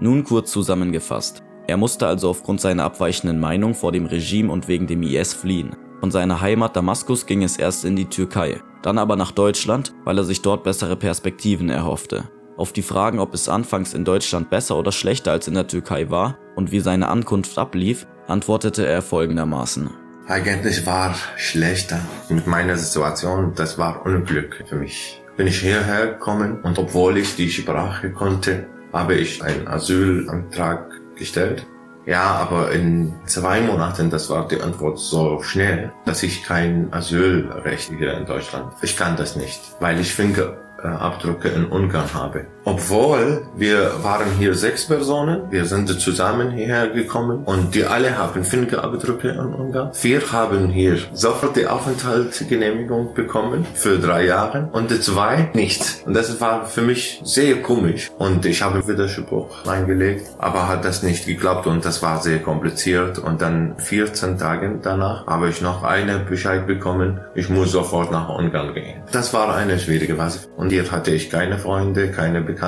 Nun kurz zusammengefasst. Er musste also aufgrund seiner abweichenden Meinung vor dem Regime und wegen dem IS fliehen. Von seiner Heimat Damaskus ging es erst in die Türkei, dann aber nach Deutschland, weil er sich dort bessere Perspektiven erhoffte. Auf die Fragen, ob es anfangs in Deutschland besser oder schlechter als in der Türkei war und wie seine Ankunft ablief, antwortete er folgendermaßen. Eigentlich war schlechter mit meiner Situation, das war Unglück für mich. Bin ich hierher gekommen und obwohl ich die Sprache konnte, habe ich einen Asylantrag gestellt. Ja, aber in zwei Monaten, das war die Antwort so schnell, dass ich kein Asylrecht hier in Deutschland. Ich kann das nicht, weil ich finde, Abdrücke in Ungarn habe. Obwohl wir waren hier sechs Personen, wir sind zusammen hierher gekommen und die alle haben Fingerabdrücke in Ungarn. Wir haben hier sofort die Aufenthaltsgenehmigung bekommen für drei Jahre und die zwei nicht. Und das war für mich sehr komisch und ich habe Widerspruch eingelegt, aber hat das nicht geklappt und das war sehr kompliziert und dann 14 Tage danach habe ich noch eine Bescheid bekommen, ich muss sofort nach Ungarn gehen. Das war eine schwierige Phase und hier hatte ich keine Freunde, keine Bekannten.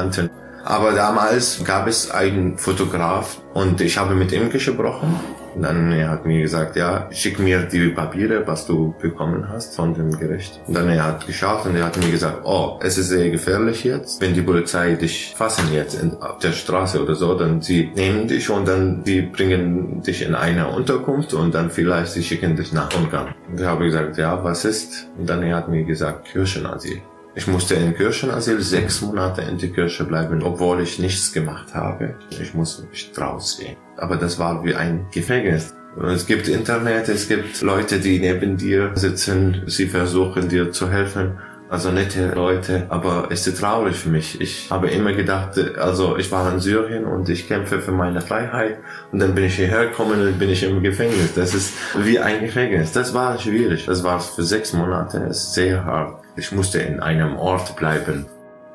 Aber damals gab es einen Fotograf und ich habe mit ihm gesprochen. Dann er hat mir gesagt, ja, schick mir die Papiere, was du bekommen hast von dem Gericht. Und dann er hat geschaut und er hat mir gesagt, oh, es ist sehr gefährlich jetzt. Wenn die Polizei dich fassen jetzt in, auf der Straße oder so, dann sie nehmen dich und dann die bringen dich in eine Unterkunft und dann vielleicht sie schicken dich nach Ungarn. Und ich habe gesagt, ja, was ist? Und dann er hat mir gesagt, Kirchenasyl. Ich musste in Kirchenasyl sechs Monate in die Kirche bleiben, obwohl ich nichts gemacht habe. Ich musste nicht rausgehen. Aber das war wie ein Gefängnis. Es gibt Internet, es gibt Leute, die neben dir sitzen, sie versuchen dir zu helfen. Also nette Leute, aber es ist traurig für mich. Ich habe immer gedacht, also ich war in Syrien und ich kämpfe für meine Freiheit und dann bin ich hierher gekommen und bin ich im Gefängnis. Das ist wie ein Gefängnis. Das war schwierig. Das war für sechs Monate. Es ist sehr hart. Ich musste in einem Ort bleiben.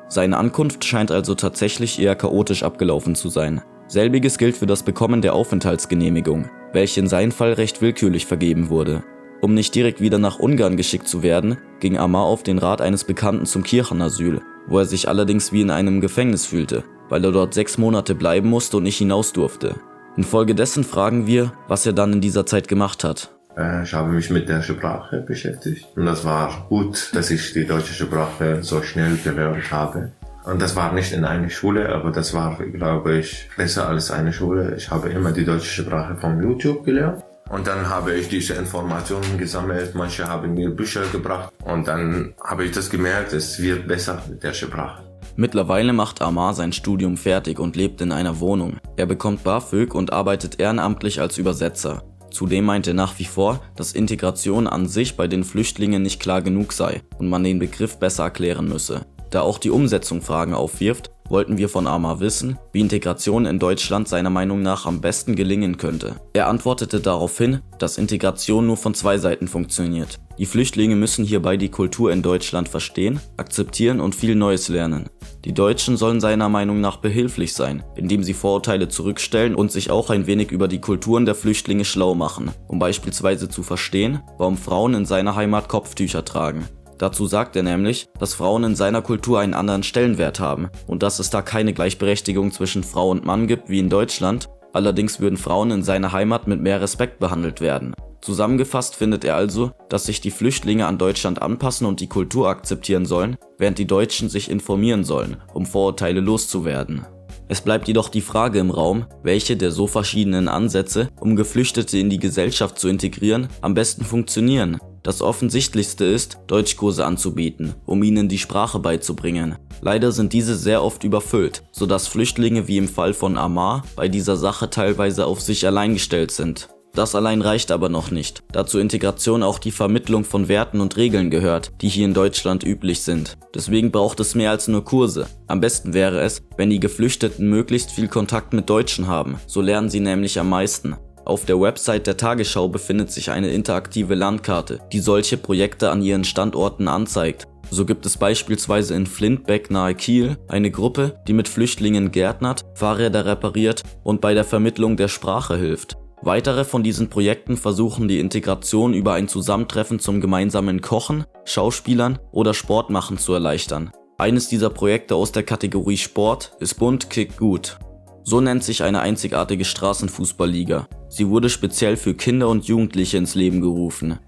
Seine Ankunft scheint also tatsächlich eher chaotisch abgelaufen zu sein. Selbiges gilt für das Bekommen der Aufenthaltsgenehmigung, welche in seinem Fall recht willkürlich vergeben wurde. Um nicht direkt wieder nach Ungarn geschickt zu werden, ging Amar auf den Rat eines Bekannten zum Kirchenasyl, wo er sich allerdings wie in einem Gefängnis fühlte, weil er dort sechs Monate bleiben musste und nicht hinaus durfte. Infolgedessen fragen wir, was er dann in dieser Zeit gemacht hat. Äh, ich habe mich mit der Sprache beschäftigt und das war gut, dass ich die deutsche Sprache so schnell gelernt habe. Und das war nicht in einer Schule, aber das war, glaube ich, besser als eine Schule. Ich habe immer die deutsche Sprache von YouTube gelernt. Und dann habe ich diese Informationen gesammelt. Manche haben mir Bücher gebracht. Und dann habe ich das gemerkt, es wird besser mit der Sprache. Mittlerweile macht Amar sein Studium fertig und lebt in einer Wohnung. Er bekommt BAföG und arbeitet ehrenamtlich als Übersetzer. Zudem meinte er nach wie vor, dass Integration an sich bei den Flüchtlingen nicht klar genug sei und man den Begriff besser erklären müsse. Da auch die Umsetzung Fragen aufwirft, wollten wir von Amar wissen, wie Integration in Deutschland seiner Meinung nach am besten gelingen könnte. Er antwortete daraufhin, dass Integration nur von zwei Seiten funktioniert. Die Flüchtlinge müssen hierbei die Kultur in Deutschland verstehen, akzeptieren und viel Neues lernen. Die Deutschen sollen seiner Meinung nach behilflich sein, indem sie Vorurteile zurückstellen und sich auch ein wenig über die Kulturen der Flüchtlinge schlau machen, um beispielsweise zu verstehen, warum Frauen in seiner Heimat Kopftücher tragen. Dazu sagt er nämlich, dass Frauen in seiner Kultur einen anderen Stellenwert haben und dass es da keine Gleichberechtigung zwischen Frau und Mann gibt wie in Deutschland, allerdings würden Frauen in seiner Heimat mit mehr Respekt behandelt werden. Zusammengefasst findet er also, dass sich die Flüchtlinge an Deutschland anpassen und die Kultur akzeptieren sollen, während die Deutschen sich informieren sollen, um Vorurteile loszuwerden. Es bleibt jedoch die Frage im Raum, welche der so verschiedenen Ansätze, um Geflüchtete in die Gesellschaft zu integrieren, am besten funktionieren. Das offensichtlichste ist, Deutschkurse anzubieten, um ihnen die Sprache beizubringen. Leider sind diese sehr oft überfüllt, sodass Flüchtlinge wie im Fall von Amar bei dieser Sache teilweise auf sich allein gestellt sind. Das allein reicht aber noch nicht, da zur Integration auch die Vermittlung von Werten und Regeln gehört, die hier in Deutschland üblich sind. Deswegen braucht es mehr als nur Kurse. Am besten wäre es, wenn die Geflüchteten möglichst viel Kontakt mit Deutschen haben, so lernen sie nämlich am meisten. Auf der Website der Tagesschau befindet sich eine interaktive Landkarte, die solche Projekte an ihren Standorten anzeigt. So gibt es beispielsweise in Flintbeck nahe Kiel eine Gruppe, die mit Flüchtlingen gärtnert, Fahrräder repariert und bei der Vermittlung der Sprache hilft. Weitere von diesen Projekten versuchen die Integration über ein Zusammentreffen zum gemeinsamen Kochen, Schauspielern oder Sportmachen zu erleichtern. Eines dieser Projekte aus der Kategorie Sport ist Bund Kick Gut. So nennt sich eine einzigartige Straßenfußballliga. Sie wurde speziell für Kinder und Jugendliche ins Leben gerufen.